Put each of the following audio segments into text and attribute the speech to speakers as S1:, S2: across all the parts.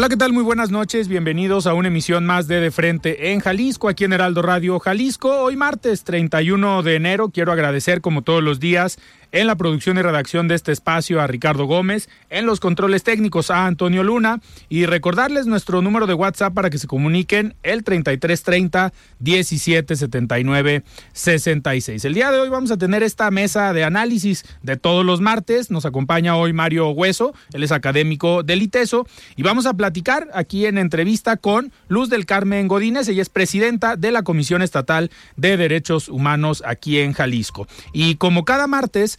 S1: Hola, ¿qué tal? Muy buenas noches. Bienvenidos a una emisión más de De Frente en Jalisco, aquí en Heraldo Radio Jalisco. Hoy martes 31 de enero. Quiero agradecer, como todos los días, en la producción y redacción de este espacio a Ricardo Gómez, en los controles técnicos a Antonio Luna y recordarles nuestro número de WhatsApp para que se comuniquen el 3330 1779 66. El día de hoy vamos a tener esta mesa de análisis de todos los martes. Nos acompaña hoy Mario Hueso, él es académico del ITESO y vamos a platicar aquí en entrevista con Luz del Carmen Godínez, ella es presidenta de la Comisión Estatal de Derechos Humanos aquí en Jalisco. Y como cada martes,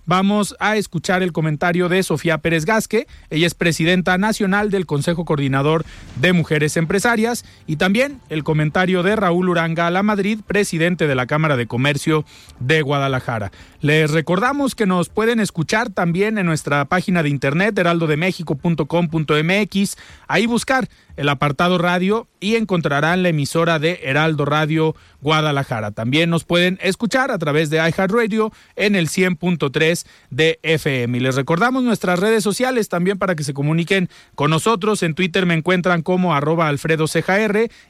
S1: vamos a escuchar el comentario de Sofía Pérez Gasque. Ella es presidenta nacional del Consejo Coordinador de Mujeres Empresarias. Y también el comentario de Raúl Uranga La Madrid, presidente de la Cámara de Comercio de Guadalajara. Les recordamos que nos pueden escuchar también en nuestra página de internet heraldodemexico.com.mx. Ahí buscar el apartado radio y encontrarán la emisora de Heraldo Radio Guadalajara. También nos pueden escuchar a través de iHeartRadio en el 100.3 de FM. Y les recordamos nuestras redes sociales también para que se comuniquen con nosotros. En Twitter me encuentran como arroba Alfredo Ceja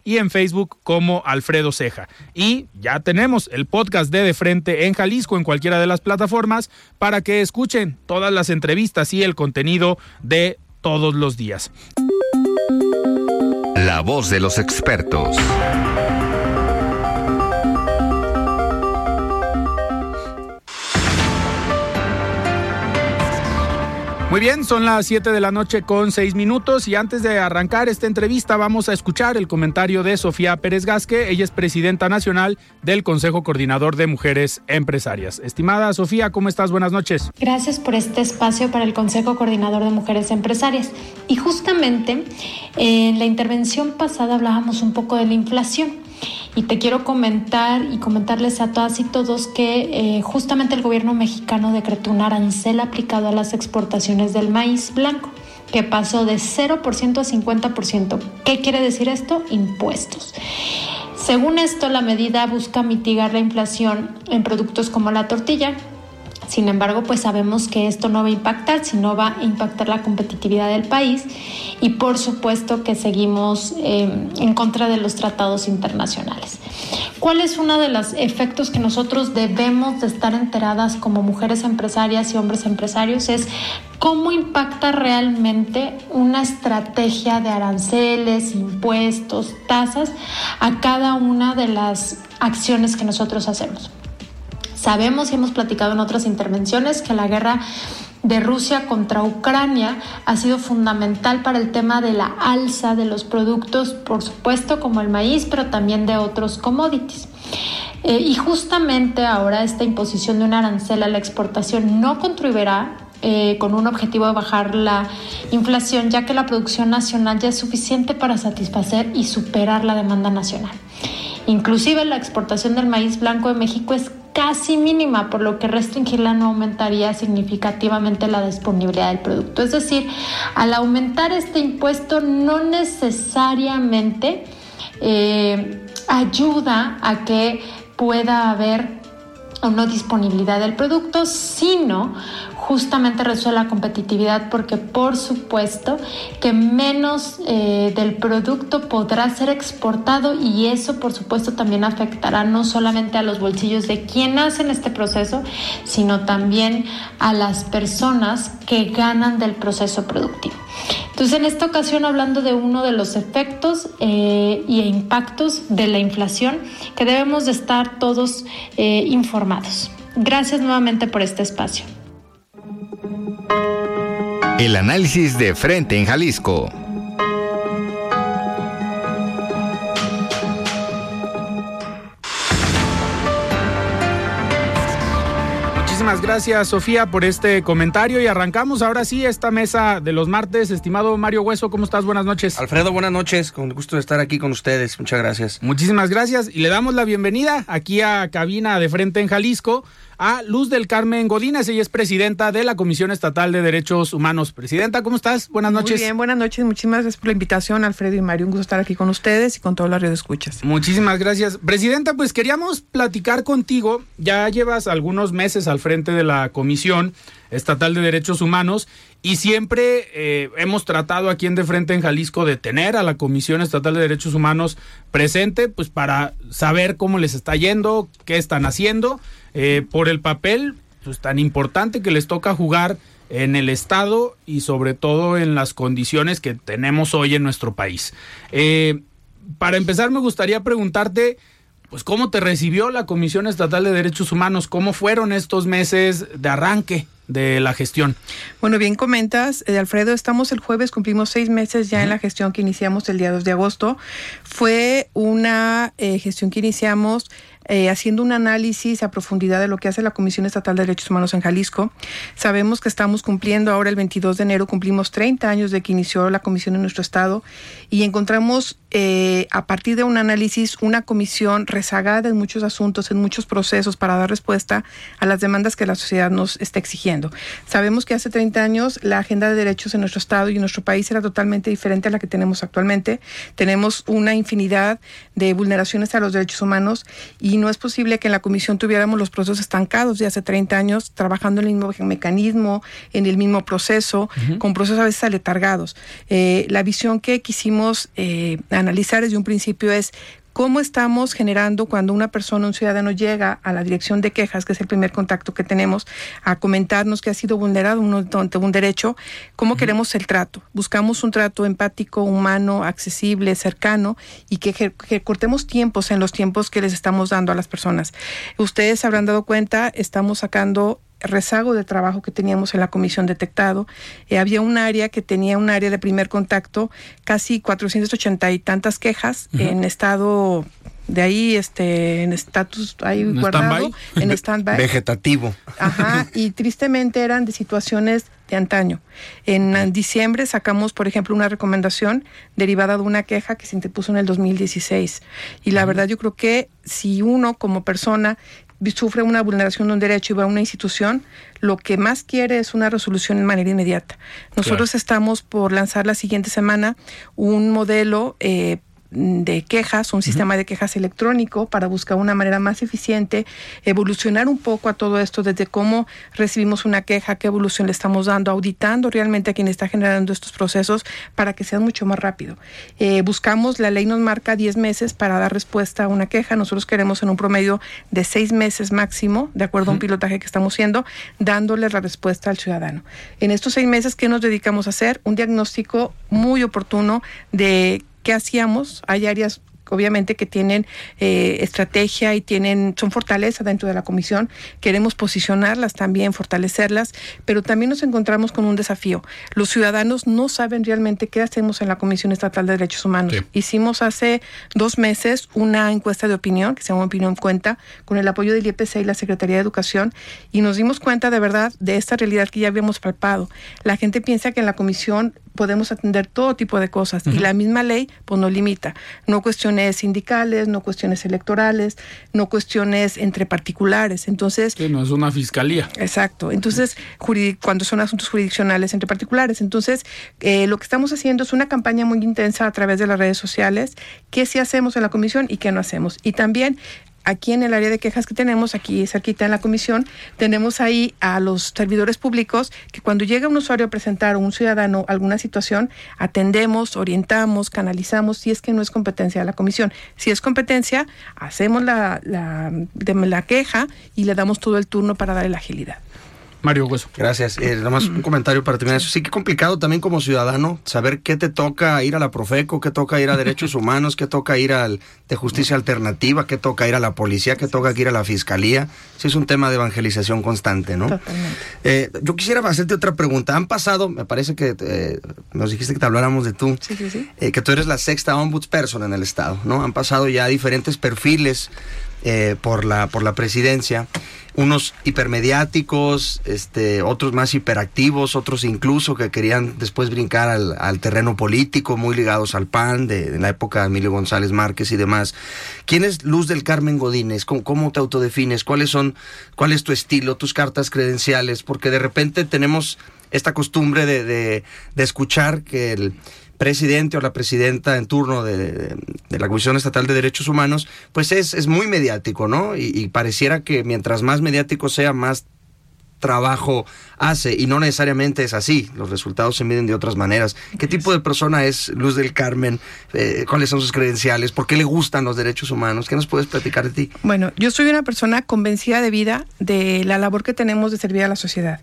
S1: y en Facebook como Alfredo Ceja. Y ya tenemos el podcast de De Frente en Jalisco en cualquiera de las plataformas para que escuchen todas las entrevistas y el contenido de todos los días.
S2: La voz de los expertos.
S1: Muy bien, son las 7 de la noche con 6 minutos y antes de arrancar esta entrevista vamos a escuchar el comentario de Sofía Pérez Gasque. Ella es presidenta nacional del Consejo Coordinador de Mujeres Empresarias. Estimada Sofía, ¿cómo estás? Buenas noches.
S3: Gracias por este espacio para el Consejo Coordinador de Mujeres Empresarias. Y justamente en la intervención pasada hablábamos un poco de la inflación. Y te quiero comentar y comentarles a todas y todos que eh, justamente el gobierno mexicano decretó un arancel aplicado a las exportaciones del maíz blanco que pasó de 0% a 50%. ¿Qué quiere decir esto? Impuestos. Según esto, la medida busca mitigar la inflación en productos como la tortilla, sin embargo, pues sabemos que esto no va a impactar, sino va a impactar la competitividad del país y por supuesto que seguimos eh, en contra de los tratados internacionales. ¿Cuál es uno de los efectos que nosotros debemos de estar enteradas como mujeres empresarias y hombres empresarios? Es cómo impacta realmente una estrategia de aranceles, impuestos, tasas a cada una de las acciones que nosotros hacemos. Sabemos y hemos platicado en otras intervenciones que la guerra de Rusia contra Ucrania ha sido fundamental para el tema de la alza de los productos, por supuesto como el maíz, pero también de otros commodities. Eh, y justamente ahora esta imposición de un arancel a la exportación no contribuirá eh, con un objetivo de bajar la inflación, ya que la producción nacional ya es suficiente para satisfacer y superar la demanda nacional. Inclusive la exportación del maíz blanco de México es casi mínima, por lo que restringirla no aumentaría significativamente la disponibilidad del producto. Es decir, al aumentar este impuesto no necesariamente eh, ayuda a que pueda haber una disponibilidad del producto, sino justamente reduce la competitividad porque por supuesto que menos eh, del producto podrá ser exportado y eso por supuesto también afectará no solamente a los bolsillos de quien hace este proceso, sino también a las personas que ganan del proceso productivo. Entonces, en esta ocasión, hablando de uno de los efectos eh, y impactos de la inflación, que debemos de estar todos eh, informados. Gracias nuevamente por este espacio.
S2: El análisis de frente en Jalisco.
S1: Muchísimas gracias, Sofía, por este comentario y arrancamos ahora sí esta mesa de los martes. Estimado Mario Hueso, ¿cómo estás? Buenas noches.
S4: Alfredo, buenas noches. Con gusto de estar aquí con ustedes. Muchas gracias.
S1: Muchísimas gracias y le damos la bienvenida aquí a cabina de frente en Jalisco a Luz del Carmen Godínez. Ella es presidenta de la Comisión Estatal de Derechos Humanos. Presidenta, ¿cómo estás? Buenas noches.
S5: Muy bien, buenas noches. Muchísimas gracias por la invitación, Alfredo y Mario. Un gusto estar aquí con ustedes y con todo la red de escuchas.
S1: Muchísimas gracias. Presidenta, pues queríamos platicar contigo. Ya llevas algunos meses al frente de la Comisión Estatal de Derechos Humanos y siempre eh, hemos tratado aquí en De Frente en Jalisco de tener a la Comisión Estatal de Derechos Humanos presente, pues para saber cómo les está yendo, qué están haciendo, eh, por el papel pues, tan importante que les toca jugar en el Estado y sobre todo en las condiciones que tenemos hoy en nuestro país. Eh, para empezar, me gustaría preguntarte, pues, ¿cómo te recibió la Comisión Estatal de Derechos Humanos? ¿Cómo fueron estos meses de arranque? De la gestión.
S5: Bueno, bien comentas, eh, Alfredo, estamos el jueves, cumplimos seis meses ya en la gestión que iniciamos el día 2 de agosto. Fue una eh, gestión que iniciamos eh, haciendo un análisis a profundidad de lo que hace la Comisión Estatal de Derechos Humanos en Jalisco. Sabemos que estamos cumpliendo ahora el 22 de enero, cumplimos 30 años de que inició la comisión en nuestro estado y encontramos eh, a partir de un análisis una comisión rezagada en muchos asuntos, en muchos procesos para dar respuesta a las demandas que la sociedad nos está exigiendo. Sabemos que hace 30 años la agenda de derechos en nuestro estado y en nuestro país era totalmente diferente a la que tenemos actualmente. Tenemos una infinidad de vulneraciones a los derechos humanos y y no es posible que en la comisión tuviéramos los procesos estancados de hace 30 años, trabajando en el mismo mecanismo, en el mismo proceso, con procesos a veces aletargados. Eh, la visión que quisimos eh, analizar desde un principio es cómo estamos generando cuando una persona, un ciudadano llega a la dirección de quejas, que es el primer contacto que tenemos, a comentarnos que ha sido vulnerado un, un derecho, cómo queremos el trato. Buscamos un trato empático, humano, accesible, cercano y que, que, cortemos tiempos en los tiempos que les estamos dando a las personas. Ustedes habrán dado cuenta, estamos sacando rezago de trabajo que teníamos en la comisión detectado. Eh, había un área que tenía un área de primer contacto, casi 480 y tantas quejas en estado de ahí este en estatus ahí guardado en stand-by.
S4: Vegetativo.
S5: Ajá y tristemente eran de situaciones de antaño. En diciembre sacamos por ejemplo una recomendación derivada de una queja que se interpuso en el 2016 y la verdad yo creo que si uno como persona sufre una vulneración de un derecho y va a una institución, lo que más quiere es una resolución de manera inmediata. Nosotros estamos por lanzar la siguiente semana un modelo eh, de quejas, un sistema de quejas electrónico para buscar una manera más eficiente, evolucionar un poco a todo esto desde cómo recibimos una queja, qué evolución le estamos dando, auditando realmente a quien está generando estos procesos para que sea mucho más rápido. Eh, buscamos, la ley nos marca 10 meses para dar respuesta a una queja, nosotros queremos en un promedio de 6 meses máximo, de acuerdo a un pilotaje que estamos haciendo, dándole la respuesta al ciudadano. En estos 6 meses, ¿qué nos dedicamos a hacer? Un diagnóstico muy oportuno de qué hacíamos. Hay áreas obviamente que tienen eh, estrategia y tienen son fortaleza dentro de la comisión. Queremos posicionarlas también, fortalecerlas, pero también nos encontramos con un desafío. Los ciudadanos no saben realmente qué hacemos en la Comisión Estatal de Derechos Humanos. Hicimos hace dos meses una encuesta de opinión que se llama Opinión Cuenta con el apoyo del IEPC y la Secretaría de Educación y nos dimos cuenta de verdad de esta realidad que ya habíamos palpado. La gente piensa que en la comisión podemos atender todo tipo de cosas y la misma ley pues nos limita. No cuestiones sindicales, no cuestiones electorales, no cuestiones entre particulares. Entonces...
S1: no es una fiscalía.
S5: Exacto. Entonces, cuando son asuntos jurisdiccionales entre particulares. Entonces, eh, lo que estamos haciendo es una campaña muy intensa a través de las redes sociales, qué sí hacemos en la comisión y qué no hacemos. Y también aquí en el área de quejas que tenemos, aquí cerquita en la comisión, tenemos ahí a los servidores públicos que cuando llega un usuario a presentar o un ciudadano alguna situación, atendemos, orientamos, canalizamos, si es que no es competencia de la comisión. Si es competencia, hacemos la, la, la queja y le damos todo el turno para darle la agilidad.
S1: Mario Hueso.
S4: Gracias. Eh, nada más un comentario para terminar eso. Sí que complicado también como ciudadano saber qué te toca ir a la Profeco, qué toca ir a Derechos Humanos, qué toca ir al de Justicia Alternativa, qué toca ir a la policía, qué toca ir a la Fiscalía. Sí es un tema de evangelización constante, ¿no?
S5: Totalmente.
S4: Eh, yo quisiera hacerte otra pregunta. Han pasado, me parece que eh, nos dijiste que te habláramos de tú,
S5: Sí, sí, sí.
S4: eh, que tú eres la sexta ombudsperson en el Estado, ¿no? Han pasado ya diferentes perfiles eh, por, la, por la presidencia, unos hipermediáticos, este, otros más hiperactivos, otros incluso que querían después brincar al, al terreno político, muy ligados al PAN, de, la época de Emilio González Márquez y demás. ¿Quién es Luz del Carmen Godínez? ¿Cómo, cómo te autodefines? ¿Cuáles son, cuál es tu estilo, tus cartas credenciales? Porque de repente tenemos esta costumbre de, de, de escuchar que el presidente o la presidenta en turno de, la Comisión Estatal de Derechos Humanos, pues es, es muy mediático, ¿no? Y, y pareciera que mientras más mediático sea, más trabajo hace y no necesariamente es así, los resultados se miden de otras maneras. ¿Qué tipo de persona es Luz del Carmen? Eh, ¿Cuáles son sus credenciales? ¿Por qué le gustan los derechos humanos? ¿Qué nos puedes platicar de ti?
S5: Bueno, yo soy una persona convencida de vida de la labor que tenemos de servir a la sociedad.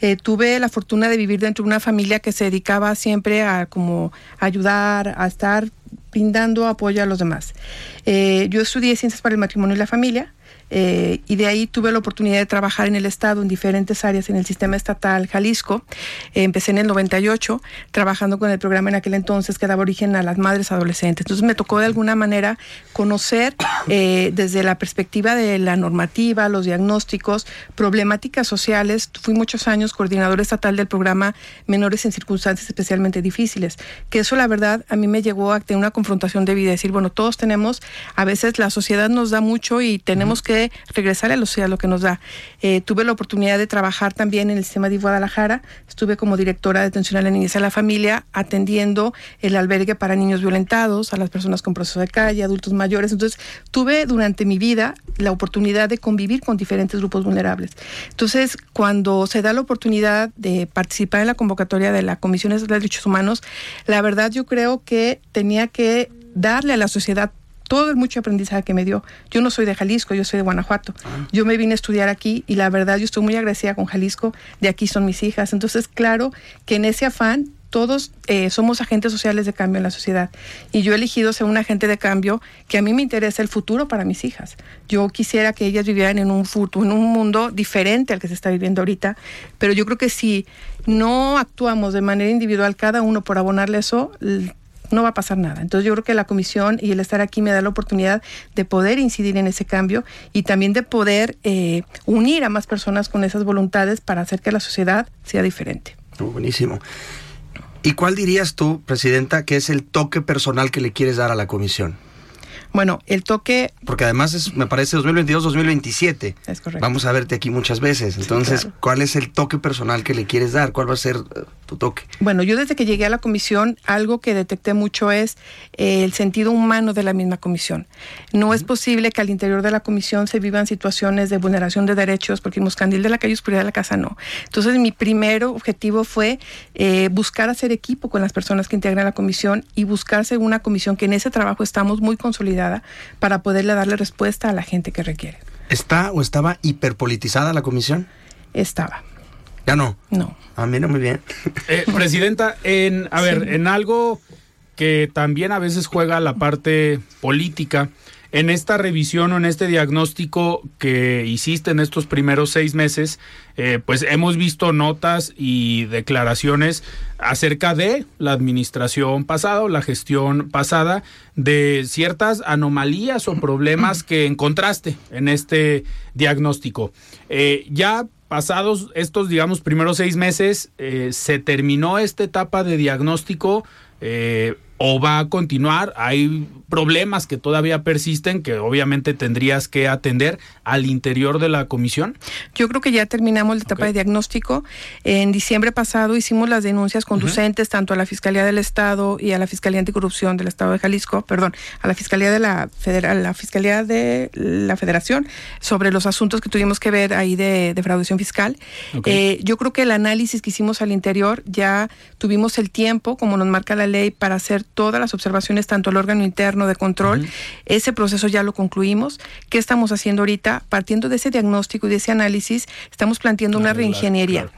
S5: Eh, tuve la fortuna de vivir dentro de una familia que se dedicaba siempre a como ayudar, a estar brindando apoyo a los demás. Eh, yo estudié ciencias para el matrimonio y la familia. Eh, y de ahí tuve la oportunidad de trabajar en el Estado en diferentes áreas en el sistema estatal Jalisco. Eh, empecé en el 98 trabajando con el programa en aquel entonces que daba origen a las madres adolescentes. Entonces me tocó de alguna manera conocer eh, desde la perspectiva de la normativa, los diagnósticos, problemáticas sociales. Fui muchos años coordinador estatal del programa Menores en Circunstancias Especialmente Difíciles, que eso la verdad a mí me llegó a tener una confrontación de vida, decir, bueno, todos tenemos, a veces la sociedad nos da mucho y tenemos que regresar a la lo que nos da. Eh, tuve la oportunidad de trabajar también en el sistema de Guadalajara, estuve como directora de atención a la niñez y a la familia, atendiendo el albergue para niños violentados, a las personas con proceso de calle, adultos mayores. Entonces, tuve durante mi vida la oportunidad de convivir con diferentes grupos vulnerables. Entonces, cuando se da la oportunidad de participar en la convocatoria de la Comisión de Derechos Humanos, la verdad yo creo que tenía que darle a la sociedad todo el mucho aprendizaje que me dio. Yo no soy de Jalisco, yo soy de Guanajuato. Yo me vine a estudiar aquí y la verdad yo estoy muy agradecida con Jalisco, de aquí son mis hijas. Entonces, claro que en ese afán todos eh, somos agentes sociales de cambio en la sociedad y yo he elegido ser un agente de cambio que a mí me interesa el futuro para mis hijas. Yo quisiera que ellas vivieran en un futuro, en un mundo diferente al que se está viviendo ahorita, pero yo creo que si no actuamos de manera individual cada uno por abonarle eso, no va a pasar nada. Entonces yo creo que la comisión y el estar aquí me da la oportunidad de poder incidir en ese cambio y también de poder eh, unir a más personas con esas voluntades para hacer que la sociedad sea diferente.
S4: Oh, buenísimo. ¿Y cuál dirías tú, Presidenta, que es el toque personal que le quieres dar a la comisión?
S5: Bueno, el toque...
S4: Porque además es, me parece 2022-2027.
S5: Es correcto.
S4: Vamos a verte aquí muchas veces. Entonces,
S5: Sí, claro.
S4: ¿cuál es el toque personal que le quieres dar? ¿Cuál va a ser eh, tu toque?
S5: Bueno, yo desde que llegué a la comisión, algo que detecté mucho es eh, el sentido humano de la misma comisión. No es posible que al interior de la comisión se vivan situaciones de vulneración de derechos, porque Muscandil de la calle Oscuridad de la Casa no. Entonces, mi primer objetivo fue eh, buscar hacer equipo con las personas que integran la comisión y buscarse una comisión que en ese trabajo estamos muy consolidada para poderle darle respuesta a la gente que requiere.
S4: ¿Está o estaba hiperpolitizada la comisión?
S5: Estaba.
S4: Ya no.
S5: No.
S4: Ah, mira, muy bien.
S1: Eh, presidenta, en, a ver, en algo que también a veces juega la parte política, en esta revisión o en este diagnóstico que hiciste en estos primeros seis meses, eh, pues hemos visto notas y declaraciones acerca de la administración pasada o la gestión pasada de ciertas anomalías o problemas que encontraste en este diagnóstico. Eh, ya pasados estos, digamos, primeros seis meses, eh, se terminó esta etapa de diagnóstico. O va a continuar? Hay problemas que todavía persisten que obviamente tendrías que atender al interior de la comisión?
S5: Yo creo que ya terminamos la etapa de diagnóstico. En diciembre pasado hicimos las denuncias conducentes tanto a la Fiscalía del Estado y a la Fiscalía Anticorrupción del Estado de Jalisco, perdón, a la Fiscalía de la Federal, la Fiscalía de la Federación sobre los asuntos que tuvimos que ver ahí de defraudación fiscal. Eh, yo creo que el análisis que hicimos al interior ya tuvimos el tiempo, como nos marca la ley, para hacer todas las observaciones, tanto al órgano interno de control. Ese proceso ya lo concluimos. ¿Qué estamos haciendo ahorita? Partiendo de ese diagnóstico y de ese análisis, estamos planteando una reingeniería.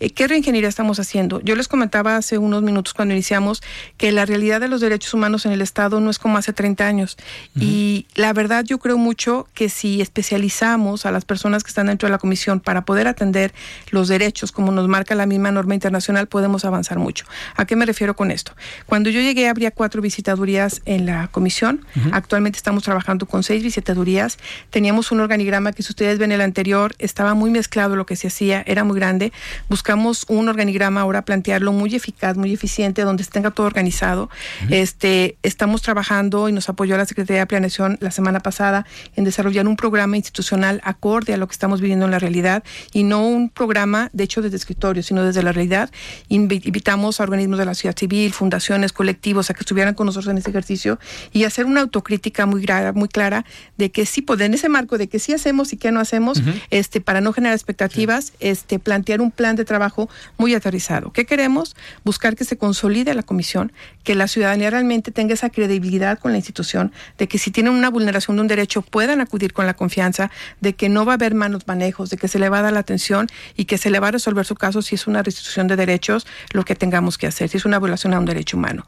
S5: Eh, ¿Qué reingeniería estamos haciendo? Yo les comentaba hace unos minutos cuando iniciamos que la realidad de los derechos humanos en el Estado no es como hace 30 años. Y la verdad yo creo mucho que si especializamos a las personas que están dentro de la comisión para poder atender los derechos, como nos marca la misma norma internacional, podemos avanzar mucho. ¿A qué me refiero con esto? Cuando yo llegué habría cuatro visitadurías en la comisión. Actualmente estamos trabajando con seis visitadurías. Teníamos un organigrama que si ustedes ven el anterior, estaba muy mezclado lo que se hacía, era muy grande. Buscamos un organigrama ahora plantearlo muy eficaz, muy eficiente, donde se tenga todo organizado. Este, estamos trabajando y nos apoyó la Secretaría de Planeación la semana pasada en desarrollar un programa institucional acorde a lo que estamos viviendo en la realidad y no un programa de hecho desde escritorio, sino desde la realidad. Invitamos a organismos de la sociedad civil, fundaciones, colectivos que estuvieran con nosotros en este ejercicio y hacer una autocrítica muy, muy clara de que sí, pues, en ese marco de que sí hacemos y qué no hacemos, este, para no generar expectativas, este, plantear un plan de trabajo muy aterrizado. ¿Qué queremos? Buscar que se consolide la comisión, que la ciudadanía realmente tenga esa credibilidad con la institución, de que si tienen una vulneración de un derecho puedan acudir con la confianza, de que no va a haber manos manejos, de que se le va a dar la atención y que se le va a resolver su caso si es una restitución de derechos, lo que tengamos que hacer, si es una violación a un derecho humano.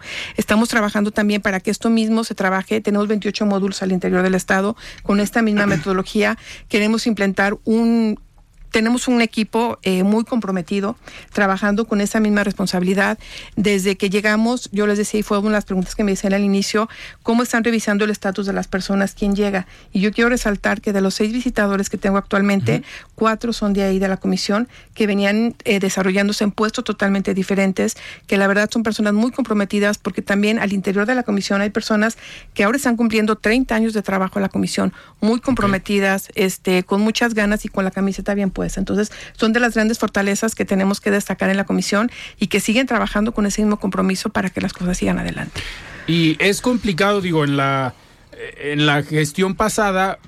S5: Estamos trabajando también para que esto mismo se trabaje. Tenemos 28 módulos al interior del Estado con esta misma metodología. Queremos implementar un tenemos un equipo eh, muy comprometido, trabajando con esa misma responsabilidad. Desde que llegamos, yo les decía, y fue una de las preguntas que me decían al inicio, ¿cómo están revisando el estatus de las personas? ¿Quién llega? Y yo quiero resaltar que de los seis visitadores que tengo actualmente, cuatro son de ahí, de la comisión, que venían eh, desarrollándose en puestos totalmente diferentes, que la verdad son personas muy comprometidas, porque también al interior de la comisión hay personas que ahora están cumpliendo 30 años de trabajo en la comisión, muy comprometidas, este, con muchas ganas y con la camiseta bien puesta entonces, son de las grandes fortalezas que tenemos que destacar en la comisión y que siguen trabajando con ese mismo compromiso para que las cosas sigan adelante.
S1: Y es complicado, digo, en la, en la gestión pasada,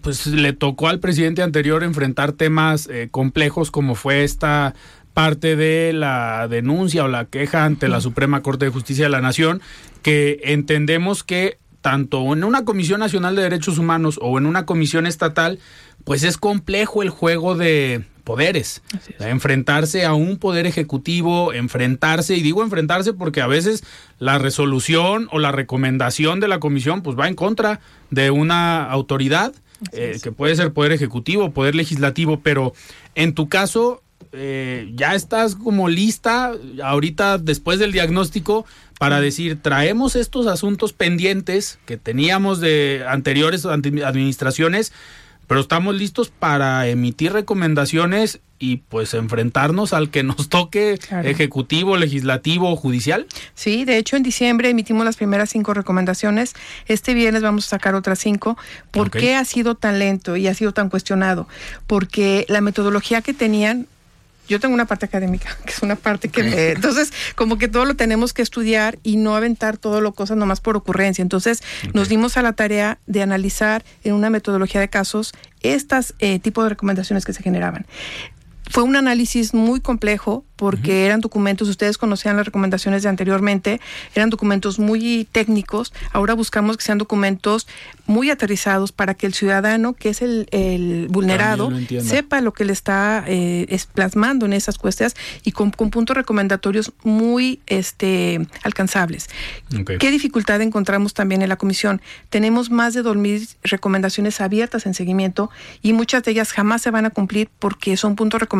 S1: pues le tocó al presidente anterior enfrentar temas eh, complejos como fue esta parte de la denuncia o la queja ante la Suprema Corte de Justicia de la Nación, que entendemos que tanto en una Comisión Nacional de Derechos Humanos o en una comisión estatal, pues es complejo el juego de poderes. Enfrentarse a un poder ejecutivo, enfrentarse, y digo enfrentarse porque a veces la resolución o la recomendación de la comisión pues va en contra de una autoridad, eh, que puede ser poder ejecutivo, poder legislativo, pero en tu caso eh, ya estás como lista ahorita después del diagnóstico para decir, traemos estos asuntos pendientes que teníamos de anteriores administraciones, pero estamos listos para emitir recomendaciones y pues enfrentarnos al que nos toque ejecutivo, legislativo o judicial.
S5: Sí, de hecho en diciembre emitimos las primeras cinco recomendaciones. Este viernes vamos a sacar otras cinco. ¿Por qué ha sido tan lento y ha sido tan cuestionado? Porque la metodología que tenían yo tengo una parte académica, que es una parte que me... Entonces, como que todo lo tenemos que estudiar y no aventar todo lo cosas nomás por ocurrencia. Entonces, nos dimos a la tarea de analizar en una metodología de casos estas eh, tipos de recomendaciones que se generaban. Fue un análisis muy complejo porque eran documentos, ustedes conocían las recomendaciones de anteriormente, eran documentos muy técnicos, ahora buscamos que sean documentos muy aterrizados para que el ciudadano, que es el, vulnerado, sepa lo que le está eh, plasmando en esas cuestiones y con, puntos recomendatorios muy este, alcanzables. ¿Qué dificultad encontramos también en la comisión? Tenemos más de 2.000 recomendaciones abiertas en seguimiento y muchas de ellas jamás se van a cumplir porque son puntos recomendatorios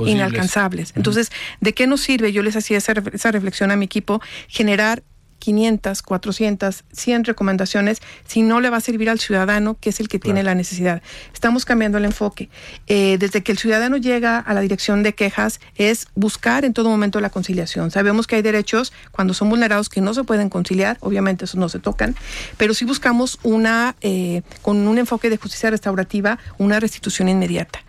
S5: inalcanzables. Entonces, ¿de qué nos sirve? Yo les hacía esa, esa reflexión a mi equipo, generar 500, 400, 100 recomendaciones si no le va a servir al ciudadano, que es el que tiene la necesidad. Estamos cambiando el enfoque. Eh, desde que el ciudadano llega a la dirección de quejas es buscar en todo momento la conciliación. Sabemos que hay derechos cuando son vulnerados que no se pueden conciliar, obviamente esos no se tocan, pero si buscamos una, eh, con un enfoque de justicia restaurativa, una restitución inmediata.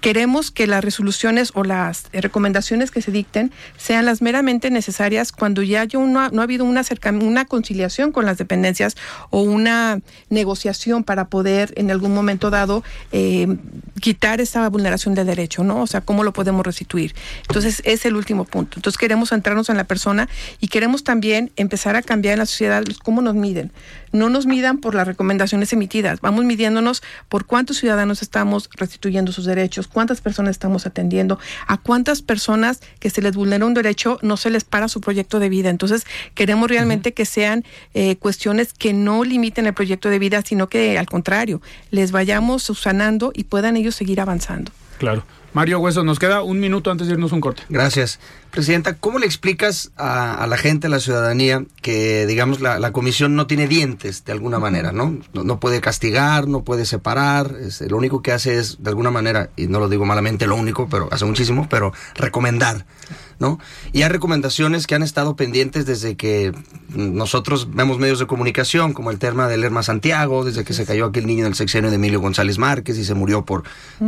S5: Queremos que las resoluciones o las recomendaciones que se dicten sean las meramente necesarias cuando ya no, ha, habido una, una conciliación con las dependencias o una negociación para poder en algún momento dado eh, quitar esa vulneración de derecho, ¿no? O sea, ¿cómo lo podemos restituir? Entonces, es el último punto. Entonces, queremos centrarnos en la persona y queremos también empezar a cambiar en la sociedad cómo nos miden no nos midan por las recomendaciones emitidas, vamos midiéndonos por cuántos ciudadanos estamos restituyendo sus derechos, cuántas personas estamos atendiendo, a cuántas personas que se les vulnera un derecho no se les para su proyecto de vida. Entonces, queremos realmente que sean eh, cuestiones que no limiten el proyecto de vida, sino que al contrario, les vayamos subsanando y puedan ellos seguir avanzando.
S1: Claro. Mario Hueso, nos queda un minuto antes de irnos un corte.
S4: Gracias. Presidenta, ¿cómo le explicas a, la gente, a la ciudadanía, que digamos la, comisión no tiene dientes de alguna manera, ¿no? ¿no? puede castigar, no puede separar, lo único que hace es, de alguna manera, y no lo digo malamente, lo único, pero hace muchísimo, pero recomendar. ¿no? Y hay recomendaciones que han estado pendientes desde que nosotros vemos medios de comunicación, como el tema del Lerma Santiago, desde que se cayó aquel niño en el sexenio de Emilio González Márquez y se murió por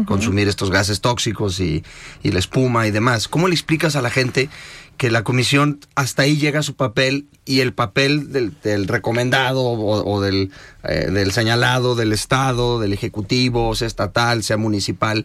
S4: consumir estos gases tóxicos y, y la espuma y demás. ¿Cómo le explicas a la gente que la comisión hasta ahí llega a su papel y el papel del, recomendado o, del, eh, del, señalado del Estado, del Ejecutivo, sea estatal, sea municipal,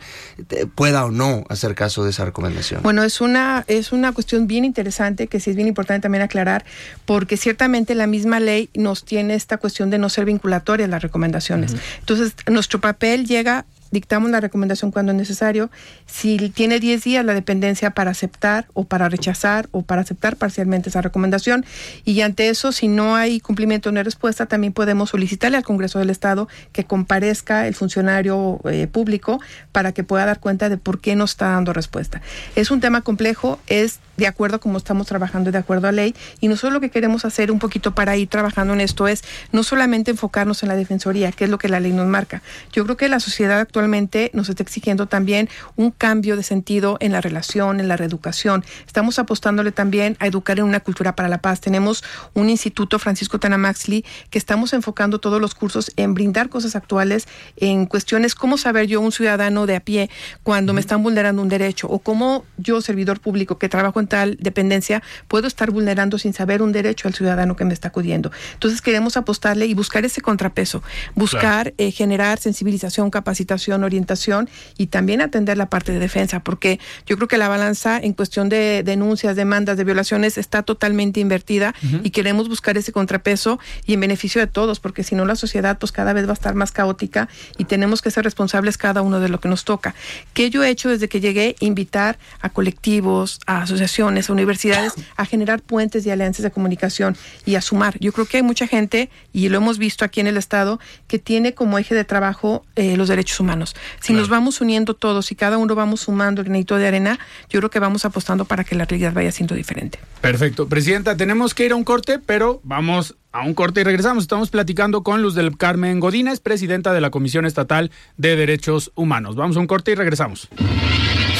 S4: pueda o no hacer caso de esa recomendación.
S5: Bueno, es una, es una cuestión bien interesante que sí es bien importante también aclarar, porque ciertamente la misma ley nos tiene esta cuestión de no ser vinculatoria las recomendaciones. Entonces, nuestro papel llega dictamos la recomendación cuando es necesario. Si tiene 10 días la dependencia para aceptar o para rechazar o para aceptar parcialmente esa recomendación. Y ante eso, si no hay cumplimiento de respuesta, también podemos solicitarle al Congreso del Estado que comparezca el funcionario eh, público para que pueda dar cuenta de por qué no está dando respuesta. Es un tema complejo, es de acuerdo a cómo estamos trabajando y de acuerdo a ley. Y nosotros lo que queremos hacer un poquito para ir trabajando en esto es no solamente enfocarnos en la defensoría, que es lo que la ley nos marca. Yo creo que la sociedad actualmente nos está exigiendo también un cambio de sentido en la relación, en la reeducación. Estamos apostándole también a educar en una cultura para la paz. Tenemos un instituto, Francisco Tanamaxli, que estamos enfocando todos los cursos en brindar cosas actuales, en cuestiones cómo saber yo, un ciudadano de a pie, cuando me están vulnerando un derecho, o cómo yo, servidor público que trabajo en tal dependencia, puedo estar vulnerando sin saber un derecho al ciudadano que me está acudiendo. Entonces queremos apostarle y buscar ese contrapeso, buscar eh, generar sensibilización, capacitación, orientación y también atender la parte de defensa, porque yo creo que la balanza en cuestión de denuncias, demandas, de violaciones está totalmente invertida y queremos buscar ese contrapeso y en beneficio de todos, porque si no la sociedad pues cada vez va a estar más caótica y tenemos que ser responsables cada uno de lo que nos toca. ¿Qué yo he hecho desde que llegué? Invitar a colectivos, a asociaciones, a universidades a generar puentes y alianzas de comunicación y a sumar. Yo creo que hay mucha gente, y lo hemos visto aquí en el Estado, que tiene como eje de trabajo eh, los derechos humanos. Si nos vamos uniendo todos y cada uno vamos sumando el granito de arena, yo creo que vamos apostando para que la realidad vaya siendo diferente.
S1: Perfecto. Presidenta, tenemos que ir a un corte, pero vamos a un corte y regresamos. Estamos platicando con Luz del Carmen Godínez, presidenta de la Comisión Estatal de Derechos Humanos. Vamos a un corte y regresamos.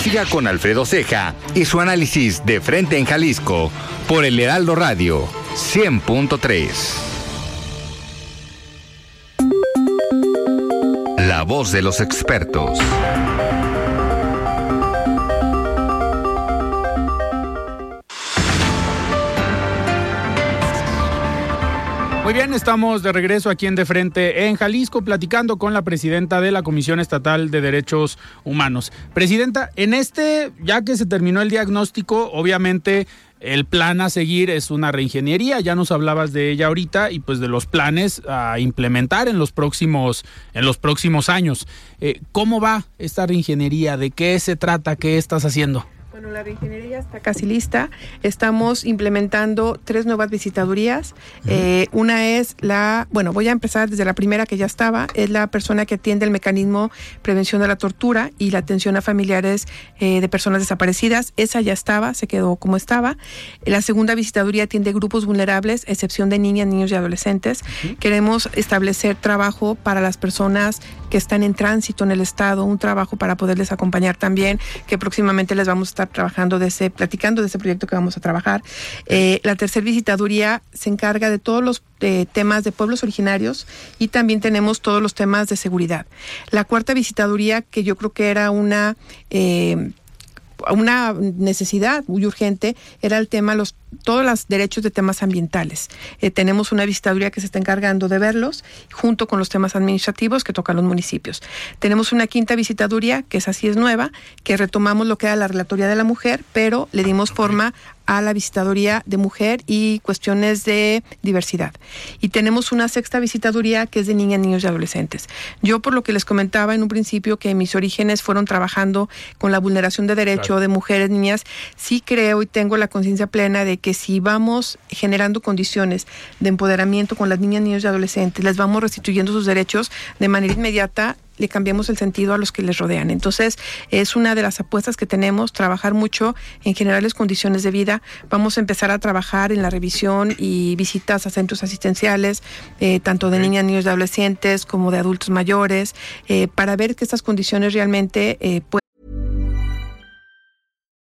S2: Siga con Alfredo Ceja y su análisis de frente en Jalisco por el Heraldo Radio 100.3. La voz de los expertos.
S1: Muy bien, estamos de regreso aquí en De Frente en Jalisco platicando con la presidenta de la Comisión Estatal de Derechos Humanos. Presidenta, en este, ya que se terminó el diagnóstico, obviamente el plan a seguir es una reingeniería, ya nos hablabas de ella ahorita y pues de los planes a implementar en los próximos, en los próximos años. Eh, ¿Cómo va esta reingeniería? ¿De qué se trata? ¿Qué estás haciendo?
S5: Bueno, la reingeniería está casi lista. Estamos implementando tres nuevas visitadurías. Eh, una es la, bueno, voy a empezar desde la primera que ya estaba, es la persona que atiende el mecanismo prevención de la tortura y la atención a familiares eh, de personas desaparecidas. Esa ya estaba, se quedó como estaba. La segunda visitaduría atiende grupos vulnerables, excepción de niñas, niños y adolescentes. Queremos establecer trabajo para las personas que están en tránsito en el Estado, un trabajo para poderles acompañar también, que próximamente les vamos a estar trabajando de ese, platicando de ese proyecto que vamos a trabajar. Eh, la tercera visitaduría se encarga de todos los temas de pueblos originarios y también tenemos todos los temas de seguridad. La cuarta visitaduría, que yo creo que era una... Eh, una necesidad muy urgente era el tema los todos los derechos de temas ambientales. Eh, tenemos una visitaduría que se está encargando de verlos junto con los temas administrativos que tocan los municipios. Tenemos una quinta visitaduría que es así es nueva, que retomamos lo que era la relatoría de la mujer, pero le dimos forma a la visitaduría de mujer y cuestiones de diversidad. Y tenemos una sexta visitaduría que es de niñas, niños y adolescentes. Yo por lo que les comentaba en un principio que mis orígenes fueron trabajando con la vulneración de derechos de mujeres, niñas, sí creo y tengo la conciencia plena de que si vamos generando condiciones de empoderamiento con las niñas, niños y adolescentes, les vamos restituyendo sus derechos de manera inmediata, le cambiamos el sentido a los que les rodean. Entonces, es una de las apuestas que tenemos, trabajar mucho en generales condiciones de vida. Vamos a empezar a trabajar en la revisión y visitas a centros asistenciales, eh, tanto de niñas, niños y adolescentes como de adultos mayores, eh, para ver que estas condiciones realmente eh,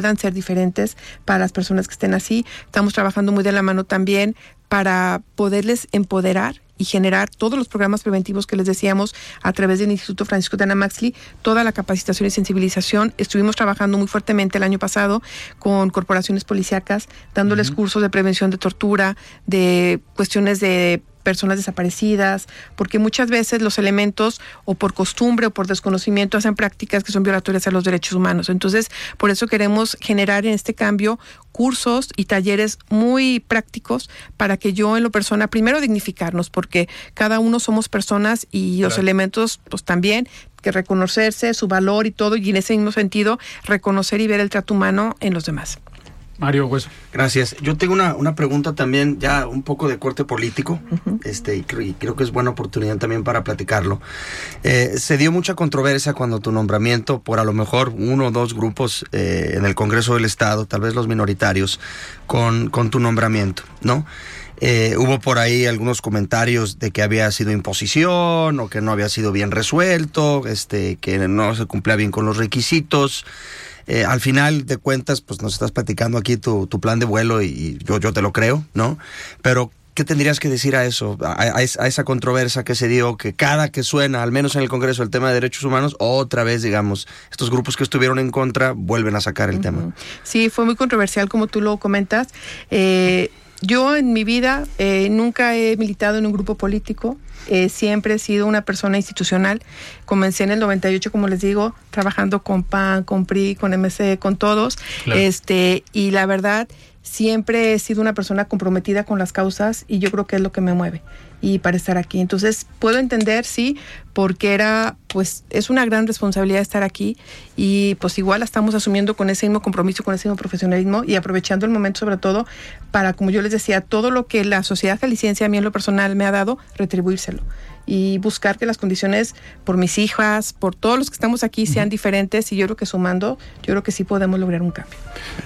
S5: puedan ser diferentes para las personas que estén así. Estamos trabajando muy de la mano también para poderles empoderar y generar todos los programas preventivos que les decíamos a través del Instituto Francisco de Ana Maxley, toda la capacitación y sensibilización. Estuvimos trabajando muy fuertemente el año pasado con corporaciones policíacas, dándoles cursos de prevención de tortura, de cuestiones de personas desaparecidas, porque muchas veces los elementos o por costumbre o por desconocimiento hacen prácticas que son violatorias a los derechos humanos. Entonces, por eso queremos generar en este cambio cursos y talleres muy prácticos para que yo en lo persona, primero dignificarnos, porque cada uno somos personas y los elementos pues también que reconocerse su valor y todo, y en ese mismo sentido reconocer y ver el trato humano en los demás.
S1: Mario Hueso.
S4: Gracias. Yo tengo una, una pregunta también ya un poco de corte político, este, y creo, y creo que es buena oportunidad también para platicarlo. Eh, se dio mucha controversia cuando tu nombramiento por a lo mejor uno o dos grupos eh, en el Congreso del Estado, tal vez los minoritarios, con, con tu nombramiento, ¿no? Eh, hubo por ahí algunos comentarios de que había sido imposición o que no había sido bien resuelto, este, que no se cumplía bien con los requisitos. Eh, al final de cuentas, pues nos estás platicando aquí tu, tu plan de vuelo y, yo, yo te lo creo, ¿no? Pero, ¿qué tendrías que decir a eso, a, a, a esa controversia que se dio, que cada que suena, al menos en el Congreso, el tema de derechos humanos, otra vez, digamos, estos grupos que estuvieron en contra vuelven a sacar el uh -huh. tema?
S5: Sí, fue muy controversial, como tú lo comentas. Eh, yo en mi vida eh, nunca he militado en un grupo político, eh, siempre he sido una persona institucional. Comencé en el 98, como les digo, trabajando con PAN, con PRI, con MC, con todos. Claro. Este, y la verdad, siempre he sido una persona comprometida con las causas y yo creo que es lo que me mueve. Y para estar aquí. Entonces, puedo entender, sí, porque era, pues, es una gran responsabilidad estar aquí y pues igual estamos asumiendo con ese mismo compromiso, con ese mismo profesionalismo y aprovechando el momento sobre todo para, como yo les decía, todo lo que la sociedad jalisciense a mí en lo personal me ha dado, retribuírselo y buscar que las condiciones por mis hijas, por todos los que estamos aquí sean diferentes y yo creo que sumando, yo creo que sí podemos lograr un cambio.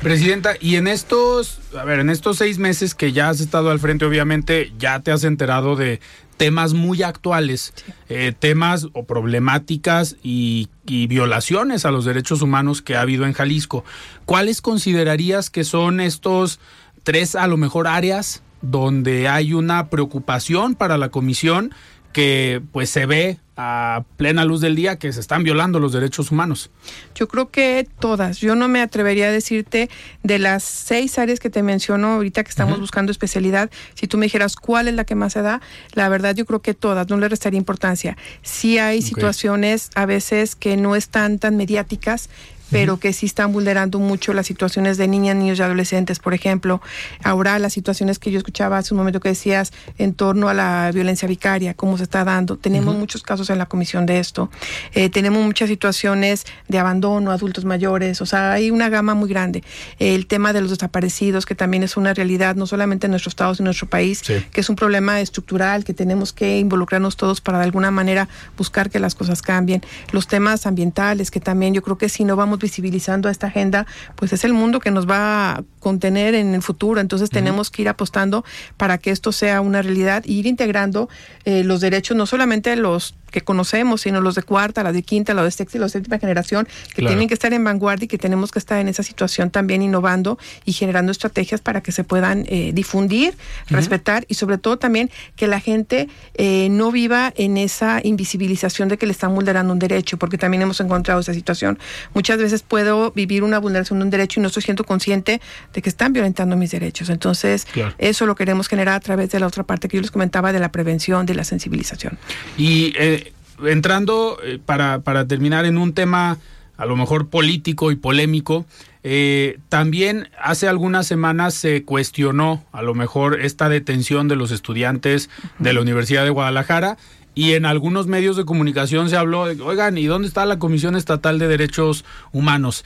S1: Presidenta, y en estos, a ver, en estos seis meses que ya has estado al frente, obviamente ya te has enterado de temas muy actuales, eh, temas o problemáticas y, y, violaciones a los derechos humanos que ha habido en Jalisco. ¿Cuáles considerarías que son estos tres, a lo mejor, áreas donde hay una preocupación para la comisión que pues se ve a plena luz del día que se están violando los derechos humanos?
S5: Yo creo que todas. Yo no me atrevería a decirte de las seis áreas que te menciono ahorita que estamos buscando especialidad, si tú me dijeras cuál es la que más se da, la verdad yo creo que todas, no le restaría importancia. Sí hay situaciones a veces que no están tan mediáticas, pero que sí están vulnerando mucho las situaciones de niñas, niños y adolescentes, por ejemplo. Ahora las situaciones que yo escuchaba hace un momento que decías en torno a la violencia vicaria, cómo se está dando. Tenemos muchos casos en la comisión de esto. Eh, tenemos muchas situaciones de abandono, adultos mayores, o sea, hay una gama muy grande. el tema de los desaparecidos, que también es una realidad, no solamente en nuestro estado, sino en nuestro país, que es un problema estructural, que tenemos que involucrarnos todos para de alguna manera buscar que las cosas cambien. Los temas ambientales, que también yo creo que si no vamos visibilizando esta agenda, pues es el mundo que nos va a contener en el futuro. Entonces tenemos que ir apostando para que esto sea una realidad e ir integrando eh, los derechos, no solamente los que conocemos, sino los de cuarta, los de quinta, los de sexta y los de séptima generación, que tienen que estar en vanguardia y que tenemos que estar en esa situación también innovando y generando estrategias para que se puedan eh, difundir, respetar y sobre todo también que la gente eh, no viva en esa invisibilización de que le están vulnerando un derecho, porque también hemos encontrado esa situación. Muchas veces puedo vivir una vulneración de un derecho y no estoy siendo consciente de que están violentando mis derechos. Entonces, eso lo queremos generar a través de la otra parte que yo les comentaba de la prevención, de la sensibilización.
S1: Y eh, entrando eh, para, para terminar en un tema a lo mejor político y polémico, eh, también hace algunas semanas se cuestionó a lo mejor esta detención de los estudiantes de la Universidad de Guadalajara y en algunos medios de comunicación se habló de, oigan, ¿y dónde está la Comisión Estatal de Derechos Humanos?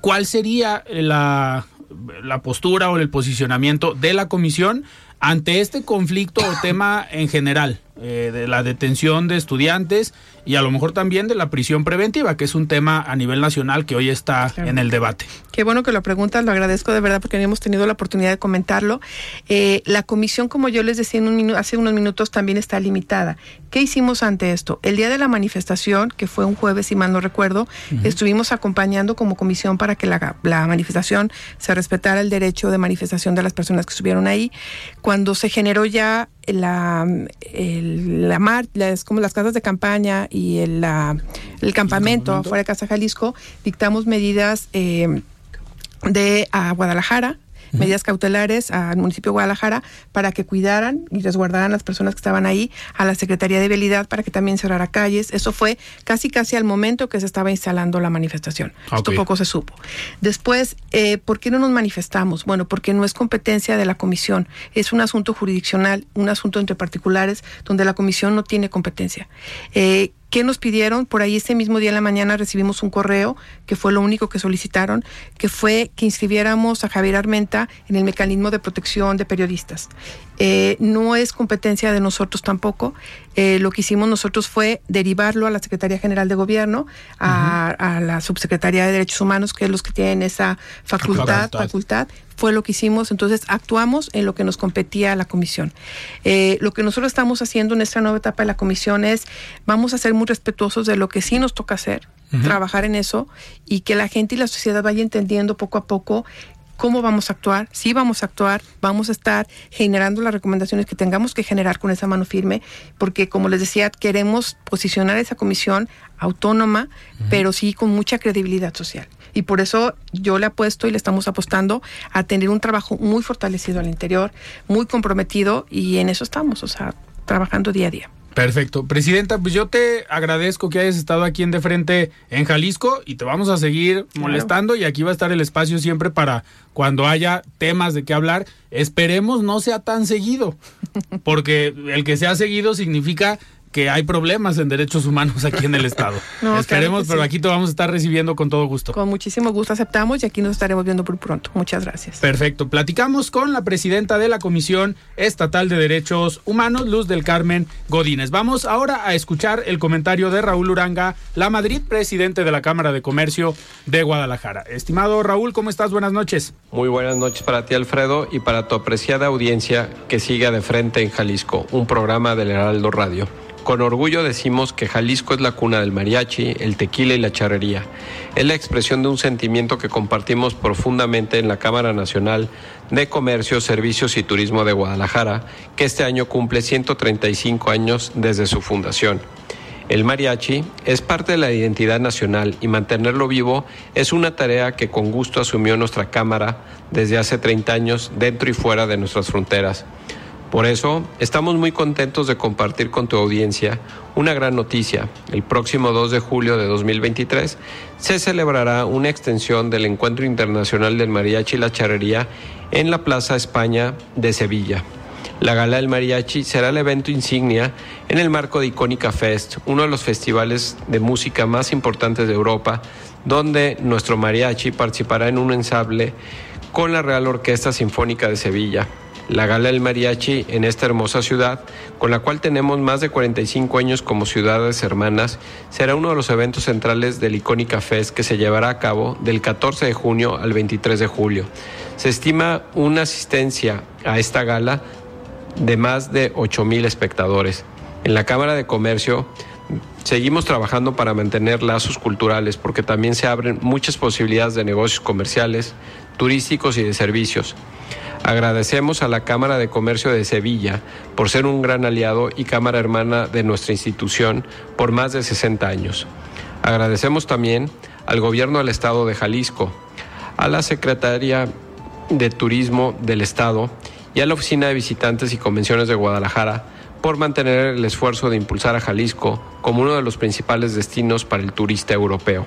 S1: ¿Cuál sería la, la postura o el posicionamiento de la comisión ante este conflicto o tema en general? Eh, de la detención de estudiantes y a lo mejor también de la prisión preventiva, que es un tema a nivel nacional que hoy está en el debate.
S5: Qué bueno que lo preguntas, lo agradezco de verdad porque hemos tenido la oportunidad de comentarlo. Eh, la comisión, como yo les decía en hace unos minutos, también está limitada. ¿Qué hicimos ante esto? El día de la manifestación, que fue un jueves, si mal no recuerdo, estuvimos acompañando como comisión para que la, la manifestación se respetara el derecho de manifestación de las personas que estuvieron ahí. Cuando se generó ya la, la mar, las, como las casas de campaña y el, la, el campamento afuera de Casa Jalisco, dictamos medidas eh, de a Guadalajara, medidas cautelares al municipio de Guadalajara para que cuidaran y resguardaran las personas que estaban ahí, a la Secretaría de Vialidad para que también cerrara calles. Eso fue casi casi al momento que se estaba instalando la manifestación. Esto poco se supo. Después, eh, ¿por qué no nos manifestamos? Bueno, porque no es competencia de la comisión, es un asunto jurisdiccional, un asunto entre particulares donde la comisión no tiene competencia. Eh, ¿Qué nos pidieron? Por ahí ese mismo día en la mañana recibimos un correo, que fue lo único que solicitaron, que fue que inscribiéramos a Javier Armenta en el mecanismo de protección de periodistas. Eh, no es competencia de nosotros tampoco. Eh, lo que hicimos nosotros fue derivarlo a la Secretaría General de Gobierno, a, la Subsecretaría de Derechos Humanos, que es los que tienen esa facultad, facultad. Fue lo que hicimos, entonces actuamos en lo que nos competía a la comisión. Eh, lo que nosotros estamos haciendo en esta nueva etapa de la comisión es, vamos a ser muy respetuosos de lo que sí nos toca hacer, trabajar en eso y que la gente y la sociedad vaya entendiendo poco a poco cómo vamos a actuar, si vamos a actuar, vamos a estar generando las recomendaciones que tengamos que generar con esa mano firme, porque como les decía, queremos posicionar esa comisión autónoma, pero sí con mucha credibilidad social. Y por eso yo le apuesto y le estamos apostando a tener un trabajo muy fortalecido al interior, muy comprometido, y en eso estamos, o sea, trabajando día a día.
S1: Perfecto. Presidenta, pues yo te agradezco que hayas estado aquí en De Frente en Jalisco y te vamos a seguir molestando y aquí va a estar el espacio siempre para cuando haya temas de qué hablar. Esperemos no sea tan seguido, porque el que sea seguido significa que hay problemas en derechos humanos aquí en el Estado. no, Esperemos, pero aquí te vamos a estar recibiendo con todo gusto.
S5: Con muchísimo gusto aceptamos y aquí nos estaremos viendo por pronto. Muchas gracias.
S1: Perfecto. Platicamos con la presidenta de la Comisión Estatal de Derechos Humanos, Luz del Carmen Godínez. Vamos ahora a escuchar el comentario de Raúl Uranga, la Madrid, presidente de la Cámara de Comercio de Guadalajara. Estimado Raúl, ¿cómo estás? Buenas noches.
S6: Muy buenas noches para ti, Alfredo, y para tu apreciada audiencia que sigue de frente en Jalisco, un programa del Heraldo Radio. Con orgullo decimos que Jalisco es la cuna del mariachi, el tequila y la charrería. Es la expresión de un sentimiento que compartimos profundamente en la Cámara Nacional de Comercio, Servicios y Turismo de Guadalajara, que este año cumple 135 años desde su fundación. El mariachi es parte de la identidad nacional y mantenerlo vivo es una tarea que con gusto asumió nuestra Cámara desde hace 30 años dentro y fuera de nuestras fronteras. Por eso, estamos muy contentos de compartir con tu audiencia una gran noticia. El próximo 2 de julio de 2023 se celebrará una extensión del Encuentro Internacional del Mariachi y la Charrería en la Plaza España de Sevilla. La Gala del Mariachi será el evento insignia en el marco de Icónica Fest, uno de los festivales de música más importantes de Europa, donde nuestro mariachi participará en un ensamble con la Real Orquesta Sinfónica de Sevilla la Gala del Mariachi en esta hermosa ciudad, con la cual tenemos más de 45 años como ciudades hermanas, será uno de los eventos centrales del Icónica Fest que se llevará a cabo del 14 de junio al 23 de julio. Se estima una asistencia a esta gala de más de 8 mil espectadores. En la Cámara de Comercio seguimos trabajando para mantener lazos culturales porque también se abren muchas posibilidades de negocios comerciales, turísticos y de servicios. Agradecemos a la Cámara de Comercio de Sevilla por ser un gran aliado y Cámara Hermana de nuestra institución por más de 60 años. Agradecemos también al Gobierno del Estado de Jalisco, a la Secretaría de Turismo del Estado y a la Oficina de Visitantes y Convenciones de Guadalajara por mantener el esfuerzo de impulsar a Jalisco como uno de los principales destinos para el turista europeo.